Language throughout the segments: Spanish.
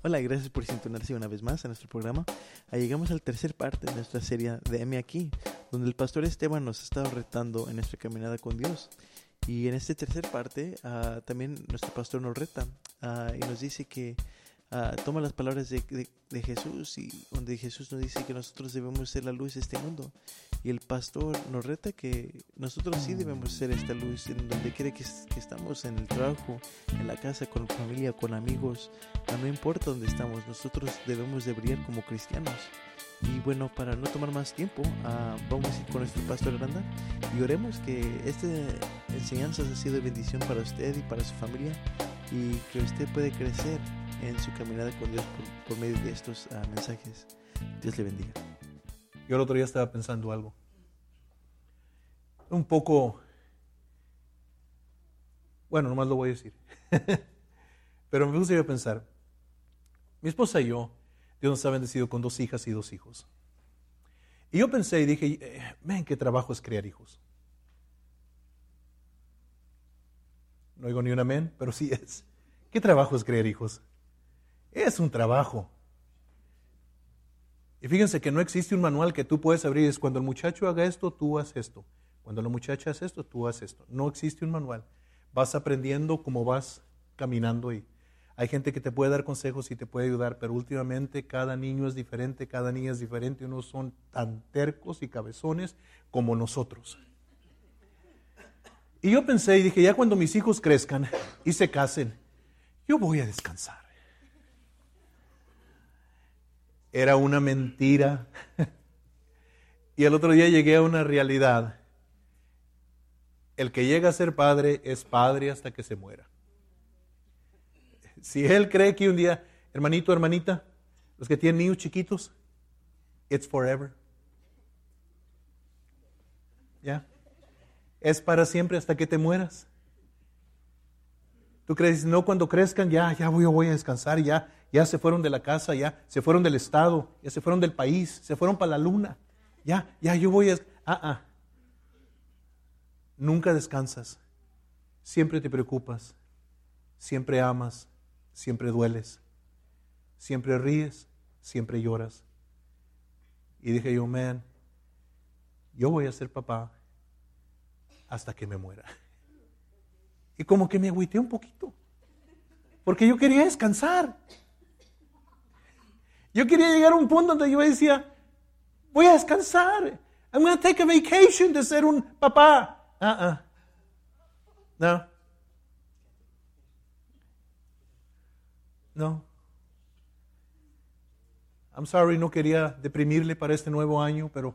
Hola, gracias por sintonarse una vez más a nuestro programa. Ah, llegamos al tercer parte de nuestra serie de M aquí, donde el pastor Esteban nos ha estado retando en nuestra caminada con Dios. Y en esta tercer parte ah, también nuestro pastor nos reta ah, y nos dice que ah, toma las palabras de, de- de Jesús y donde Jesús nos dice que nosotros debemos ser la luz de este mundo. Y el pastor nos reta que nosotros sí debemos ser esta luz en donde quiera que, que estamos, en el trabajo, en la casa, con familia, con amigos, Ah, no importa dónde estamos, nosotros debemos de brillar como cristianos. Y bueno, para no tomar más tiempo, ah, vamos a ir con nuestro pastor Aranda y oremos que esta enseñanza ha sido bendición para usted y para su familia y que usted puede crecer en su caminada con Dios por, medio de estos ah, mensajes. Dios le bendiga. Yo el otro día estaba pensando algo. Un poco, bueno, nomás lo voy a decir. Pero me puse yo a pensar, mi esposa y yo, Dios nos ha bendecido con dos hijas y dos hijos. Y yo pensé y dije, eh, ven, qué trabajo es criar hijos. No oigo ni un amén, pero sí es. ¿Qué trabajo es criar hijos? Es un trabajo. Y fíjense que no existe un manual que tú puedes abrir. Es cuando el muchacho haga esto, tú haz esto. Cuando la muchacha hace esto, tú haz esto. No existe un manual. Vas aprendiendo como vas caminando y hay gente que te puede dar consejos y te puede ayudar, pero últimamente cada niño es diferente, cada niña es diferente. Unos son tan tercos y cabezones como nosotros. Y yo pensé y dije, ya cuando mis hijos crezcan y se casen, yo voy a descansar. Era una mentira. Y el otro día llegué a una realidad. El que llega a ser padre es padre hasta que se muera. Si él cree que un día, hermanito, hermanita, los que tienen niños chiquitos, it's forever. ¿Ya? Es para siempre hasta que te mueras. Tú crees, no, cuando crezcan, ya, ya voy, voy a descansar, ya, ya se fueron de la casa, ya se fueron del estado, ya se fueron del país, se fueron para la luna. Ya, ya, yo voy a... Ah, ah. Nunca descansas. Siempre te preocupas. Siempre amas. Siempre dueles. Siempre ríes. Siempre lloras. Y dije yo, man, yo voy a ser papá hasta que me muera. Y como que me agüité un poquito. Porque yo quería descansar. Yo quería llegar a un punto donde yo decía, voy a descansar. I'm going to take a vacation de ser un papá. Ah, ah. No. No. I'm sorry, no quería deprimirle para este nuevo año, pero,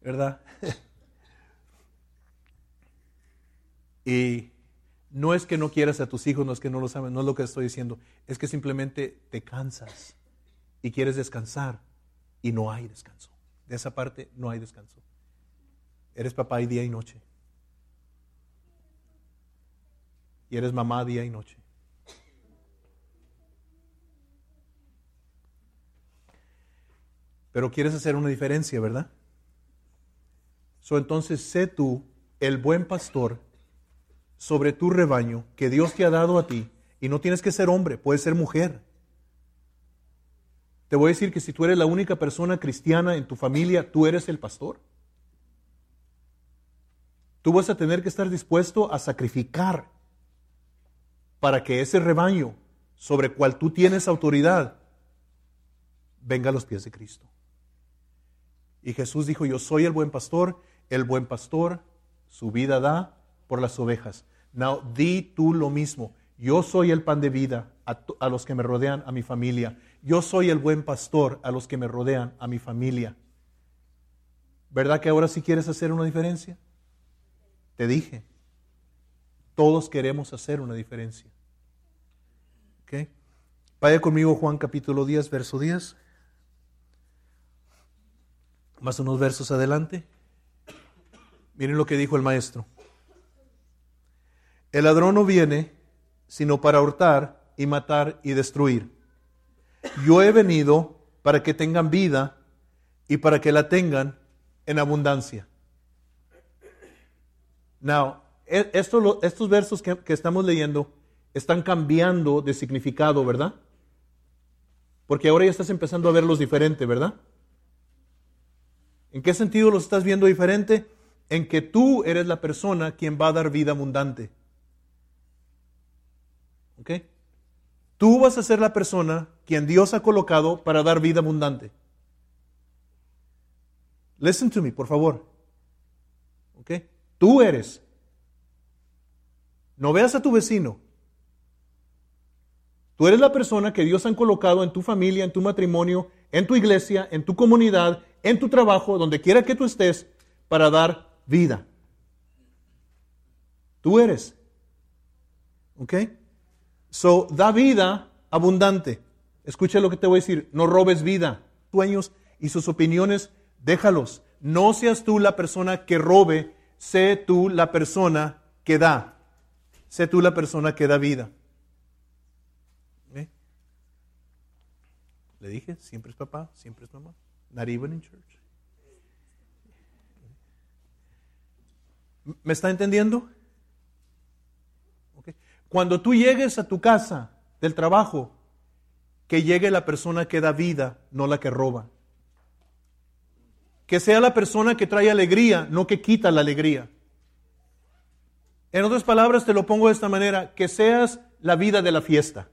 ¿verdad? y no es que no quieras a tus hijos, no es que no lo saben, no es lo que estoy diciendo, es que simplemente te cansas y quieres descansar y no hay descanso. De esa parte no hay descanso. Eres papá día y noche. Y eres mamá día y noche. Pero quieres hacer una diferencia, ¿verdad? So, entonces sé tú el buen pastor sobre tu rebaño que Dios te ha dado a ti. Y no tienes que ser hombre, puedes ser mujer. Te voy a decir que si tú eres la única persona cristiana en tu familia, tú eres el pastor. Tú vas a tener que estar dispuesto a sacrificar para que ese rebaño sobre cual tú tienes autoridad venga a los pies de Cristo. Y Jesús dijo, yo soy el buen pastor, el buen pastor su vida da por las ovejas. Now, di tú lo mismo. Yo soy el pan de vida a, los que me rodean, a mi familia. Yo soy el buen pastor a los que me rodean, a mi familia. ¿Verdad que ahora sí quieres hacer una diferencia? Te dije, todos queremos hacer una diferencia. ¿Ok? Vaya conmigo Juan capítulo 10, verso 10. Más unos versos adelante. Miren lo que dijo el maestro. El ladrón no viene sino para hurtar y matar y destruir. Yo he venido para que tengan vida y para que la tengan en abundancia. Now, e- esto estos versos que, que estamos leyendo están cambiando de significado, ¿verdad? Porque ahora ya estás empezando a verlos diferente, ¿verdad? ¿En qué sentido los estás viendo diferente? En que tú eres la persona quien va a dar vida abundante. ¿Ok? Tú vas a ser la persona quien Dios ha colocado para dar vida abundante. Listen to me, por favor. ¿Ok? Tú eres. No veas a tu vecino. Tú eres la persona que Dios ha colocado en tu familia, en tu matrimonio, en tu iglesia, en tu comunidad, en tu trabajo, donde quiera que tú estés, para dar vida. Tú eres. ¿Ok? So, da vida abundante. Escucha lo que te voy a decir. No robes vida. Sueños y sus opiniones, déjalos. No seas tú la persona que robe, sé tú la persona que da. Sé tú la persona que da vida. ¿Eh? Le dije, siempre es papá, siempre es mamá. Not even in church. ¿Me está entendiendo? Cuando tú llegues a tu casa del trabajo, que llegue la persona que da vida, no la que roba. Que sea la persona que trae alegría, no que quita la alegría. En otras palabras, te lo pongo de esta manera, que seas la vida de la fiesta.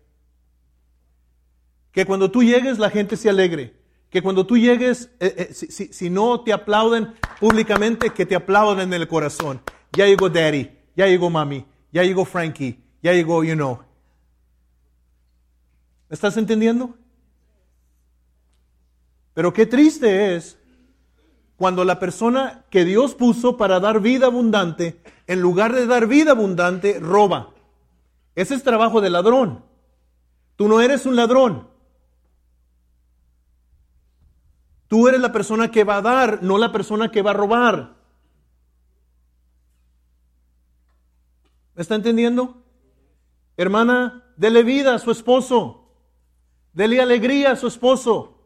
Que cuando tú llegues la gente se alegre. Que cuando tú llegues, eh, eh, si, si, no te aplauden públicamente, que te aplauden en el corazón. Ya llegó Daddy, ya llegó Mami, ya llegó Frankie, ya llegó, you know. ¿Me estás entendiendo? Pero qué triste es cuando la persona que Dios puso para dar vida abundante, en lugar de dar vida abundante, roba. Ese es trabajo de ladrón. Tú no eres un ladrón. Tú eres la persona que va a dar, no la persona que va a robar. ¿Me está entendiendo? Hermana, dele vida a su esposo. Dele alegría a su esposo.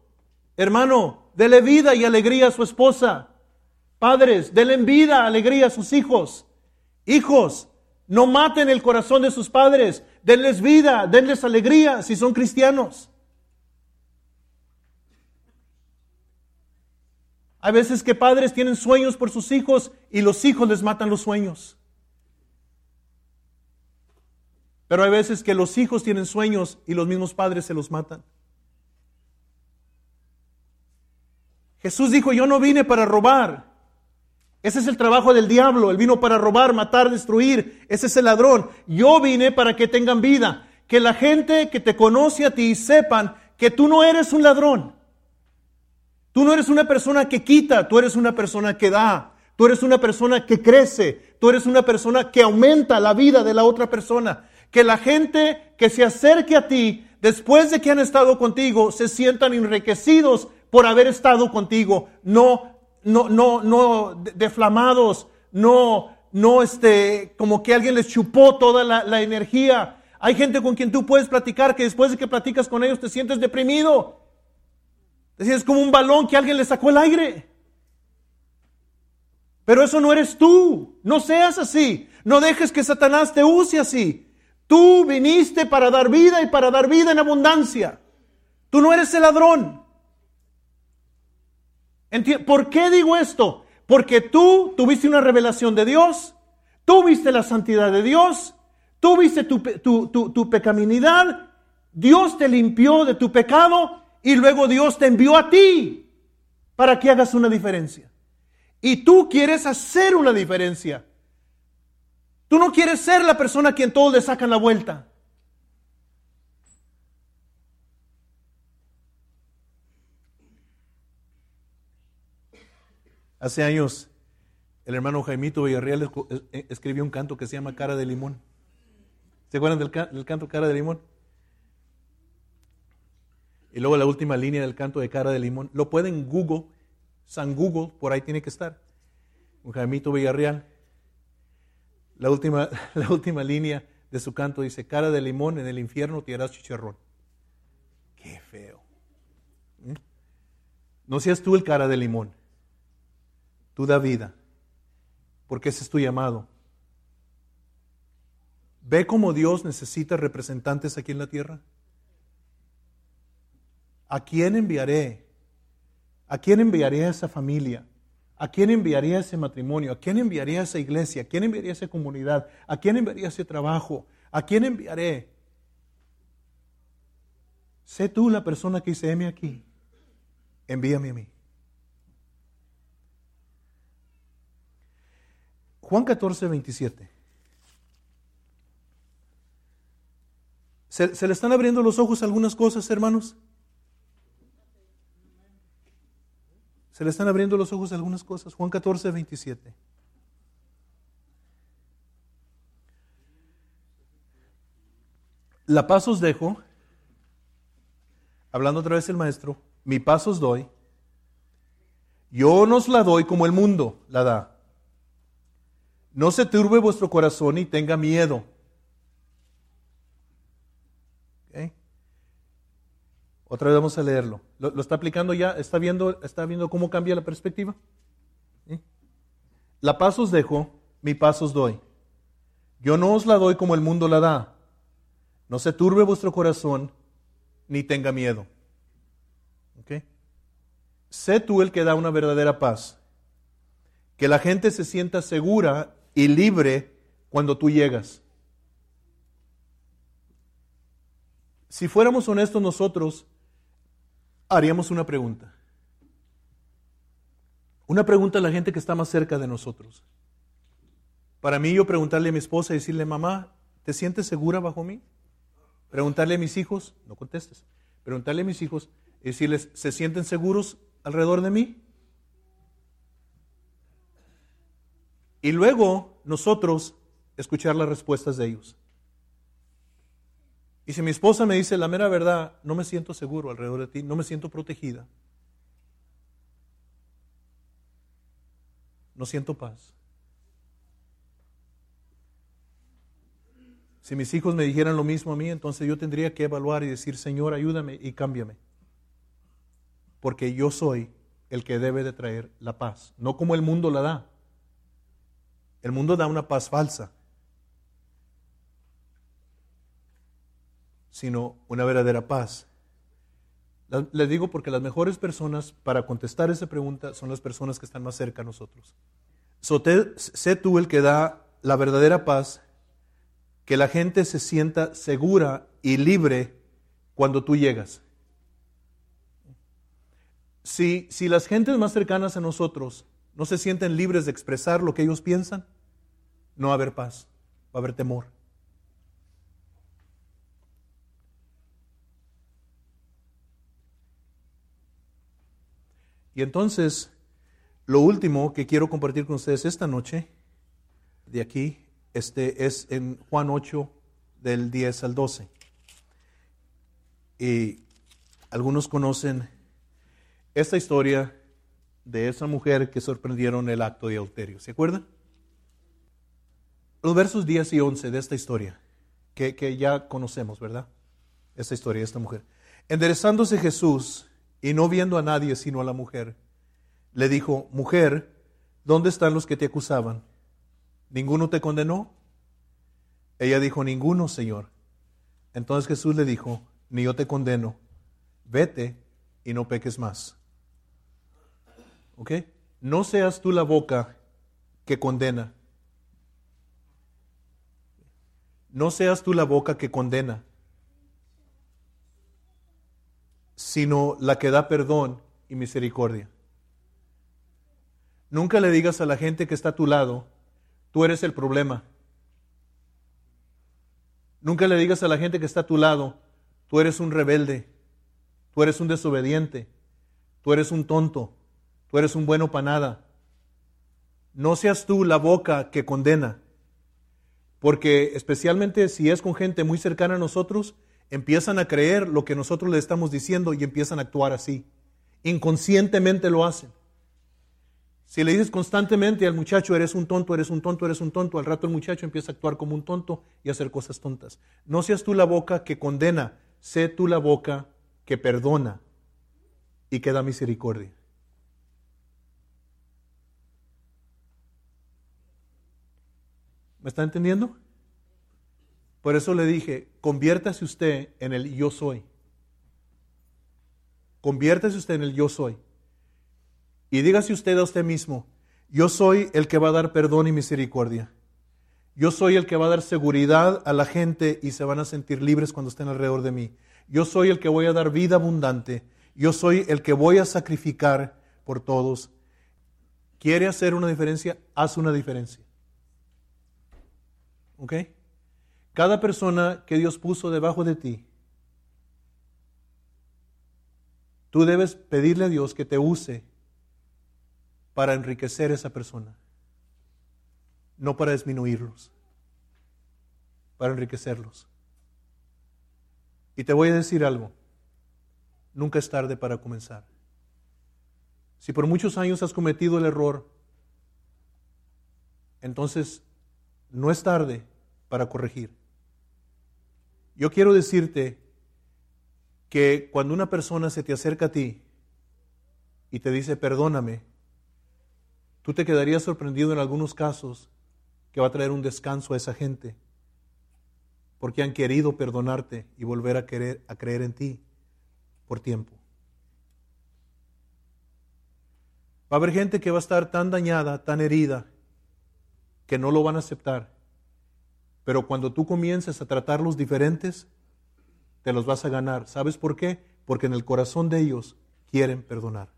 Hermano, dele vida y alegría a su esposa. Padres, denle vida, alegría a sus hijos. Hijos, no maten el corazón de sus padres. Denles vida, denles alegría si son cristianos. Hay veces que padres tienen sueños por sus hijos y los hijos les matan los sueños. Pero hay veces que los hijos tienen sueños y los mismos padres se los matan. Jesús dijo, yo no vine para robar. Ese es el trabajo del diablo. Él vino para robar, matar, destruir. Ese es el ladrón. Yo vine para que tengan vida. Que la gente que te conoce a ti sepan que tú no eres un ladrón. Tú no eres una persona que quita, tú eres una persona que da. Tú eres una persona que crece. Tú eres una persona que aumenta la vida de la otra persona que la gente que se acerque a ti después de que han estado contigo se sientan enriquecidos por haber estado contigo, no, no, no, no deflamados, no, no este, como que alguien les chupó toda la, la energía. Hay gente con quien tú puedes platicar que después de que platicas con ellos te sientes deprimido. Sientes como un balón que alguien le sacó el aire. Pero eso no eres tú. No seas así. No dejes que Satanás te use así. Tú viniste para dar vida y para dar vida en abundancia. Tú no eres el ladrón. ¿Por qué digo esto? Porque tú tuviste una revelación de Dios, tú viste la santidad de Dios, tú viste tu, tu, pecaminosidad, Dios te limpió de tu pecado y luego Dios te envió a ti para que hagas una diferencia. Y tú quieres hacer una diferencia. Tú no quieres ser la persona a quien todos le sacan la vuelta. Hace años, el hermano Jaimito Villarreal eh, escribió un canto que se llama Cara de Limón. ¿Se acuerdan del, canto Cara de Limón? Y luego la última línea del canto de Cara de Limón. Lo pueden Google, San Google, por ahí tiene que estar. Un Jaimito Villarreal. La última, la última línea de su canto dice, cara de limón, en el infierno te harás chicharrón. Qué feo. ¿Mm? No seas tú el cara de limón. Tú da vida, porque ese es tu llamado. Ve cómo Dios necesita representantes aquí en la tierra. ¿A quién enviaré? ¿A quién enviaré a esa familia? ¿A quién enviaría ese matrimonio? ¿A quién enviaría esa iglesia? ¿A quién enviaría esa comunidad? ¿A quién enviaría ese trabajo? ¿A quién enviaré? Sé tú la persona que dice, heme aquí, envíame a mí. Juan 14, 27. ¿Se, ¿Se, le están abriendo los ojos algunas cosas, hermanos? Se le están abriendo los ojos algunas cosas. Juan 14, 27. La paz os dejo, hablando otra vez el maestro, mi paz os doy, yo nos la doy como el mundo la da. No se turbe vuestro corazón y tenga miedo. Otra vez vamos a leerlo. ¿Lo, está aplicando ya? ¿Está viendo, ¿Está viendo cómo cambia la perspectiva? La paz os dejo, mi paz os doy. Yo no os la doy como el mundo la da. No se turbe vuestro corazón, ni tenga miedo. Sé tú el que da una verdadera paz. Que la gente se sienta segura y libre cuando tú llegas. Si fuéramos honestos nosotros, haríamos una pregunta. Una pregunta a la gente que está más cerca de nosotros. Para mí yo preguntarle a mi esposa y decirle, mamá, ¿te sientes segura bajo mí? Preguntarle a mis hijos, no contestes, preguntarle a mis hijos y decirles, ¿se sienten seguros alrededor de mí? Y luego nosotros escuchar las respuestas de ellos. Y si mi esposa me dice la mera verdad, no me siento seguro alrededor de ti, no me siento protegida, no siento paz. Si mis hijos me dijeran lo mismo a mí, entonces yo tendría que evaluar y decir, Señor, ayúdame y cámbiame. Porque yo soy el que debe de traer la paz, no como el mundo la da. El mundo da una paz falsa. Sino una verdadera paz. Les digo porque las mejores personas para contestar esa pregunta son las personas que están más cerca a nosotros. sé tú el que da la verdadera paz, que la gente se sienta segura y libre cuando tú llegas. Si, si las gentes más cercanas a nosotros no se sienten libres de expresar lo que ellos piensan, no va a haber paz, va a haber temor. Y entonces, lo último que quiero compartir con ustedes esta noche, de aquí, este, es en Juan 8, del 10 al 12. Y algunos conocen esta historia de esa mujer que sorprendieron el acto de adulterio. ¿Se acuerdan? Los versos 10 y 11 de esta historia, que, que ya conocemos, ¿verdad? Esta historia de esta mujer. Enderezándose Jesús y no viendo a nadie sino a la mujer, le dijo, mujer, ¿dónde están los que te acusaban? ¿Ninguno te condenó? Ella dijo, ninguno, Señor. Entonces Jesús le dijo, ni yo te condeno, vete y no peques más. ¿Ok? No seas tú la boca que condena. No seas tú la boca que condena sino la que da perdón y misericordia. Nunca le digas a la gente que está a tu lado, tú eres el problema. Nunca le digas a la gente que está a tu lado, tú eres un rebelde, tú eres un desobediente, tú eres un tonto, tú eres un bueno para nada. No seas tú la boca que condena, porque especialmente si es con gente muy cercana a nosotros, empiezan a creer lo que nosotros le estamos diciendo y empiezan a actuar así. Inconscientemente lo hacen. Si le dices constantemente al muchacho, eres un tonto, eres un tonto, eres un tonto, al rato el muchacho empieza a actuar como un tonto y a hacer cosas tontas. No seas tú la boca que condena, sé tú la boca que perdona y que da misericordia. ¿Me está entendiendo? Por eso le dije, conviértase usted en el yo soy. conviértase usted en el yo soy. Y dígase usted a usted mismo, yo soy el que va a dar perdón y misericordia. Yo soy el que va a dar seguridad a la gente y se van a sentir libres cuando estén alrededor de mí. Yo soy el que voy a dar vida abundante. Yo soy el que voy a sacrificar por todos. ¿Quiere hacer una diferencia? Haz una diferencia. ¿Ok? Cada persona que Dios puso debajo de ti, tú debes pedirle a Dios que te use para enriquecer a esa persona, no para disminuirlos, para enriquecerlos. Y te voy a decir algo, nunca es tarde para comenzar. Si por muchos años has cometido el error, entonces no es tarde para corregir. Yo quiero decirte que cuando una persona se te acerca a ti y te dice perdóname, Tú te quedarías sorprendido en algunos casos que va a traer un descanso a esa gente, porque han querido perdonarte y volver a, querer, a creer en ti por tiempo. Va a haber gente que va a estar tan dañada, tan herida, que no lo van a aceptar. Pero cuando tú comiences a tratarlos diferentes, te los vas a ganar. ¿Sabes por qué? Porque en el corazón de ellos quieren perdonar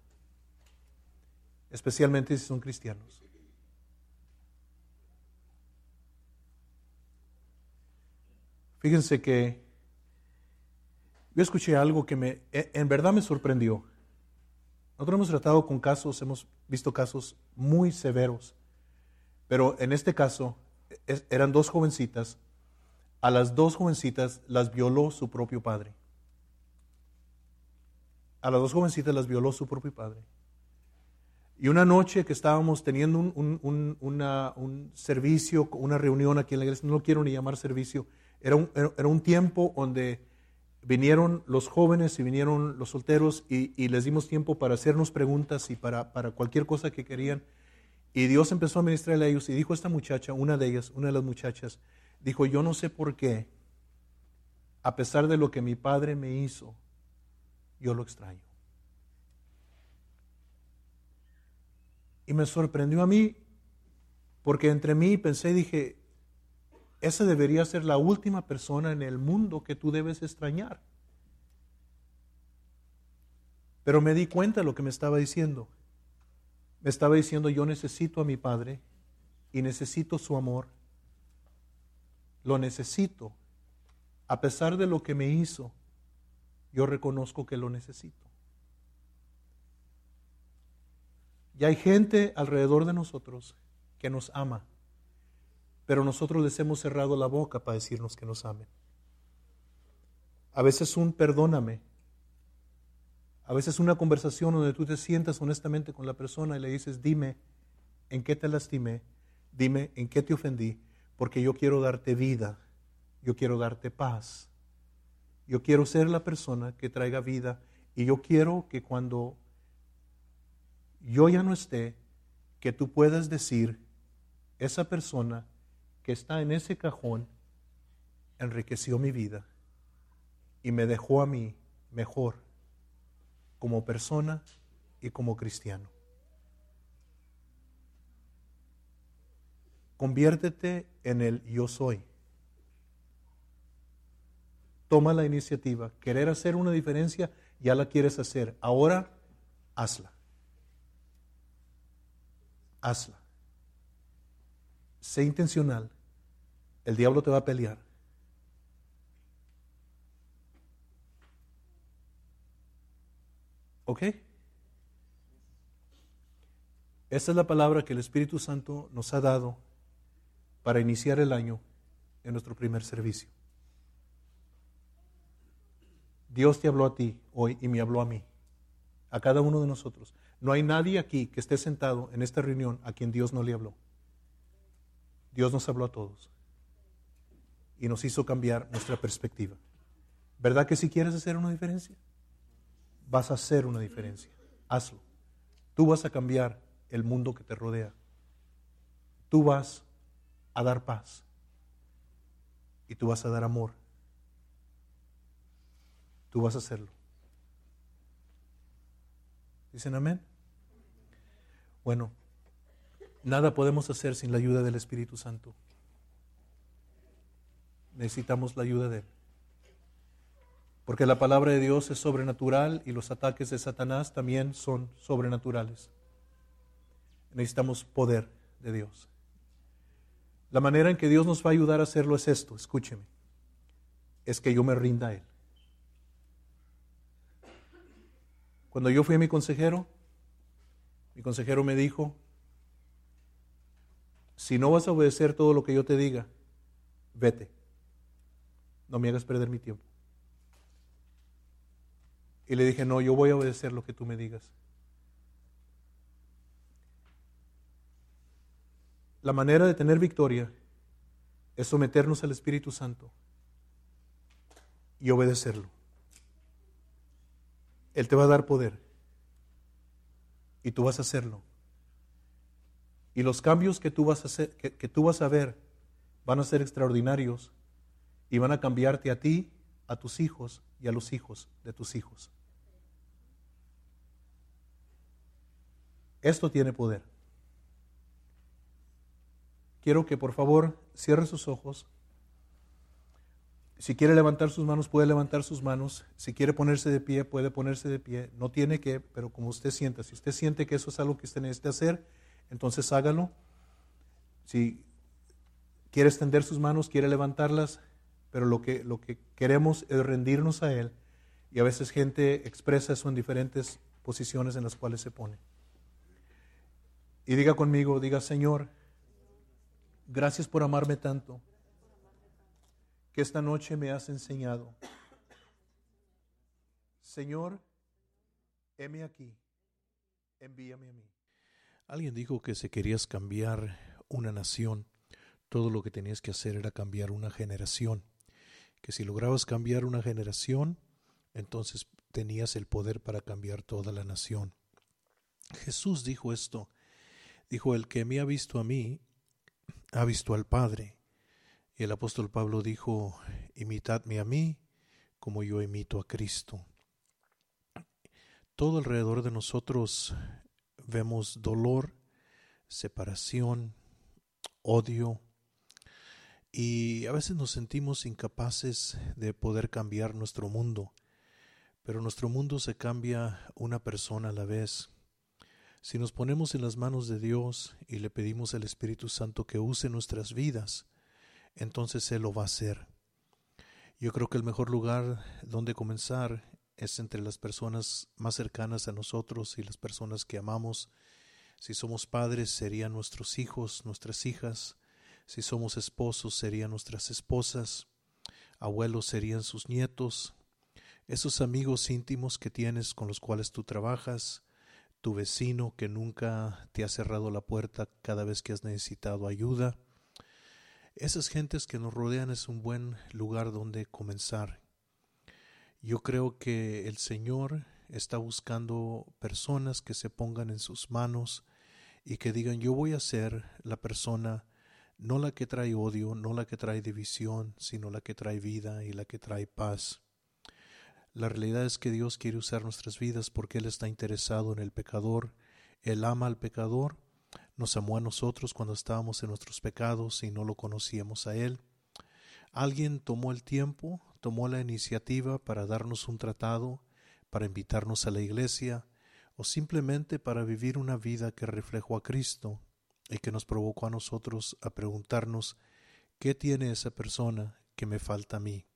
especialmente si son cristianos. Fíjense que yo escuché algo que me, e, en verdad me sorprendió. Nosotros hemos tratado con casos, hemos visto casos muy severos, pero en este caso eran dos jovencitas. A las dos jovencitas las violó su propio padre. A las dos jovencitas las violó su propio padre. Y una noche que estábamos teniendo un, servicio, una reunión aquí en la iglesia, no lo quiero ni llamar servicio, era un, era un tiempo donde vinieron los jóvenes y vinieron los solteros y, les dimos tiempo para hacernos preguntas y para, para, cualquier cosa que querían. Y Dios empezó a ministrarle a ellos y dijo esta muchacha, una de ellas, una de las muchachas, dijo, yo no sé por qué, a pesar de lo que mi padre me hizo, yo lo extraño. Y me sorprendió a mí, porque entre mí pensé y dije, esa debería ser la última persona en el mundo que tú debes extrañar. Pero me di cuenta de lo que me estaba diciendo. Me estaba diciendo, yo necesito a mi Padre y necesito su amor. Lo necesito. A pesar de lo que me hizo, yo reconozco que lo necesito. Y hay gente alrededor de nosotros que nos ama, pero nosotros les hemos cerrado la boca para decirnos que nos amen. A veces un perdóname, a veces una conversación donde tú te sientas honestamente con la persona y le dices, dime en qué te lastimé, dime en qué te ofendí, porque yo quiero darte vida, yo quiero darte paz, yo quiero ser la persona que traiga vida y yo quiero que cuando yo ya no esté, que tú puedas decir, esa persona que está en ese cajón enriqueció mi vida y me dejó a mí mejor como persona y como cristiano. Conviértete en el yo soy. Toma la iniciativa. Querer hacer una diferencia, ya la quieres hacer. Ahora, hazla hazla. Sé intencional. El diablo te va a pelear. ¿Ok? Esa es la palabra que el Espíritu Santo nos ha dado para iniciar el año en nuestro primer servicio. Dios te habló a ti hoy y me habló a mí, a cada uno de nosotros. No hay nadie aquí que esté sentado en esta reunión a quien Dios no le habló. Dios nos habló a todos y nos hizo cambiar nuestra perspectiva. ¿Verdad que si quieres hacer una diferencia? Vas a hacer una diferencia. Hazlo. Tú vas a cambiar el mundo que te rodea. Tú vas a dar paz. Y tú vas a dar amor. Tú vas a hacerlo. ¿Dicen amén? Bueno, nada podemos hacer sin la ayuda del Espíritu Santo. Necesitamos la ayuda de Él. Porque la palabra de Dios es sobrenatural y los ataques de Satanás también son sobrenaturales. Necesitamos poder de Dios. La manera en que Dios nos va a ayudar a hacerlo es esto, escúcheme, es que yo me rinda a Él. Cuando yo fui a mi consejero, mi consejero me dijo, si no vas a obedecer todo lo que yo te diga, vete. No me hagas perder mi tiempo. Y le dije, no, yo voy a obedecer lo que tú me digas. La manera de tener victoria es someternos al Espíritu Santo y obedecerlo. Él te va a dar poder y tú vas a hacerlo. Y los cambios que tú vas a hacer, que, que tú vas a ver van a ser extraordinarios y van a cambiarte a ti, a tus hijos y a los hijos de tus hijos. Esto tiene poder. Quiero que por favor cierre sus ojos. Si quiere levantar sus manos, puede levantar sus manos. Si quiere ponerse de pie, puede ponerse de pie. No tiene que, pero como usted sienta. Si usted siente que eso es algo que usted necesita hacer, entonces hágalo. Si quiere extender sus manos, quiere levantarlas, pero lo que, lo que queremos es rendirnos a Él. Y a veces gente expresa eso en diferentes posiciones en las cuales se pone. Y diga conmigo, diga Señor, gracias por amarme tanto, que esta noche me has enseñado. Señor, heme aquí, envíame a mí. Alguien dijo que si querías cambiar una nación, todo lo que tenías que hacer era cambiar una generación. Que si lograbas cambiar una generación, entonces tenías el poder para cambiar toda la nación. Jesús dijo esto Dijo, el que me ha visto a mí, ha visto al Padre. Y el apóstol Pablo dijo, imitadme a mí como yo imito a Cristo. Todo alrededor de nosotros vemos dolor, separación, odio, y a veces nos sentimos incapaces de poder cambiar nuestro mundo, pero nuestro mundo se cambia una persona a la vez. Si nos ponemos en las manos de Dios y le pedimos al Espíritu Santo que use nuestras vidas, entonces Él lo va a hacer. Yo creo que el mejor lugar donde comenzar es entre las personas más cercanas a nosotros y las personas que amamos. Si somos padres, serían nuestros hijos, nuestras hijas. Si somos esposos, serían nuestras esposas. Abuelos serían sus nietos. Esos amigos íntimos que tienes con los cuales tú trabajas, tu vecino que nunca te ha cerrado la puerta cada vez que has necesitado ayuda. Esas gentes que nos rodean es un buen lugar donde comenzar. Yo creo que el Señor está buscando personas que se pongan en sus manos y que digan yo voy a ser la persona no la que trae odio, no la que trae división, sino la que trae vida y la que trae paz. La realidad es que Dios quiere usar nuestras vidas porque Él está interesado en el pecador. Él ama al pecador. Nos amó a nosotros cuando estábamos en nuestros pecados y no lo conocíamos a Él. Alguien tomó el tiempo, tomó la iniciativa para darnos un tratado, para invitarnos a la iglesia o simplemente para vivir una vida que reflejó a Cristo y que nos provocó a nosotros a preguntarnos ¿qué tiene esa persona que me falta a mí?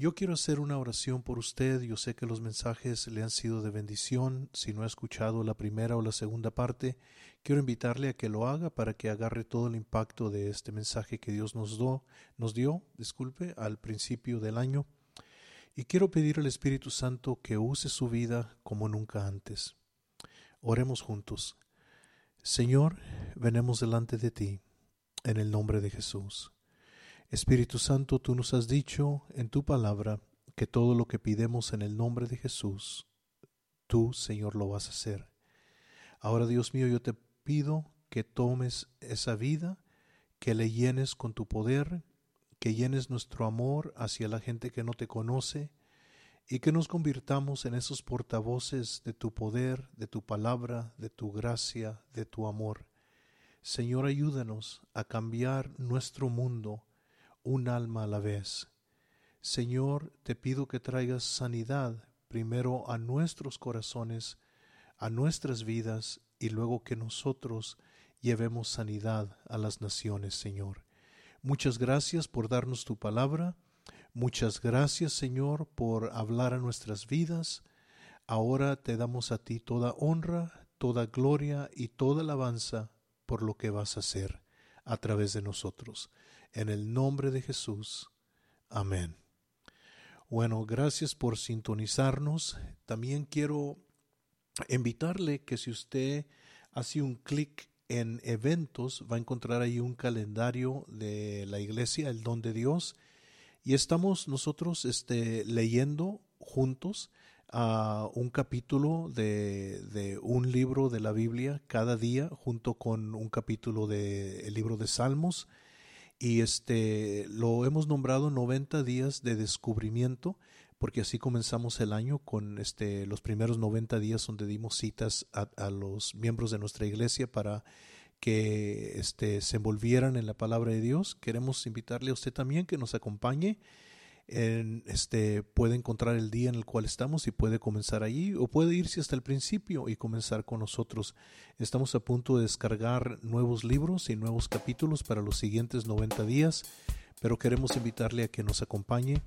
Yo quiero hacer una oración por usted. Yo sé que los mensajes le han sido de bendición. Si no ha escuchado la primera o la segunda parte, quiero invitarle a que lo haga para que agarre todo el impacto de este mensaje que Dios nos, do, nos dio, disculpe, al principio del año. Y quiero pedir al Espíritu Santo que use su vida como nunca antes. Oremos juntos. Señor, venemos delante de ti, en el nombre de Jesús. Espíritu Santo, tú nos has dicho en tu palabra que todo lo que pidemos en el nombre de Jesús, tú, Señor, lo vas a hacer. Ahora, Dios mío, yo te pido que tomes esa vida, que le llenes con tu poder, que llenes nuestro amor hacia la gente que no te conoce y que nos convirtamos en esos portavoces de tu poder, de tu palabra, de tu gracia, de tu amor. Señor, ayúdanos a cambiar nuestro mundo un alma a la vez. Señor, te pido que traigas sanidad primero a nuestros corazones, a nuestras vidas y luego que nosotros llevemos sanidad a las naciones, Señor. Muchas gracias por darnos tu palabra. Muchas gracias, Señor, por hablar a nuestras vidas. Ahora te damos a ti toda honra, toda gloria y toda alabanza por lo que vas a hacer a través de nosotros. En el nombre de Jesús. Amén. Bueno, gracias por sintonizarnos. También quiero invitarle que si usted hace un clic en eventos, va a encontrar ahí un calendario de la iglesia, el don de Dios, y estamos nosotros este, leyendo juntos a un capítulo de, de, un libro de la Biblia cada día, junto con un capítulo del libro de Salmos. Y este lo hemos nombrado 90 días de descubrimiento, porque así comenzamos el año con este los primeros 90 días donde dimos citas a, los miembros de nuestra iglesia para que este, se envolvieran en la palabra de Dios. Queremos invitarle a usted también que nos acompañe. Este, puede encontrar el día en el cual estamos y puede comenzar allí o puede irse hasta el principio y comenzar con nosotros. Estamos a punto de descargar nuevos libros y nuevos capítulos para los siguientes 90 días, pero queremos invitarle a que nos acompañe.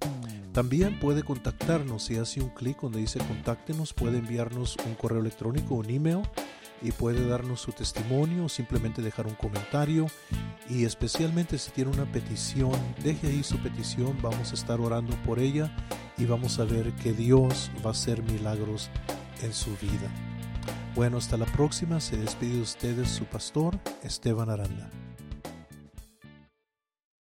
También puede contactarnos si hace un clic donde dice contáctenos, puede enviarnos un correo electrónico, un email y puede darnos su testimonio o simplemente dejar un comentario y especialmente si tiene una petición, deje ahí su petición, vamos a estar orando por ella y vamos a ver que Dios va a hacer milagros en su vida. Bueno, hasta la próxima, se despide de ustedes su pastor Esteban Aranda.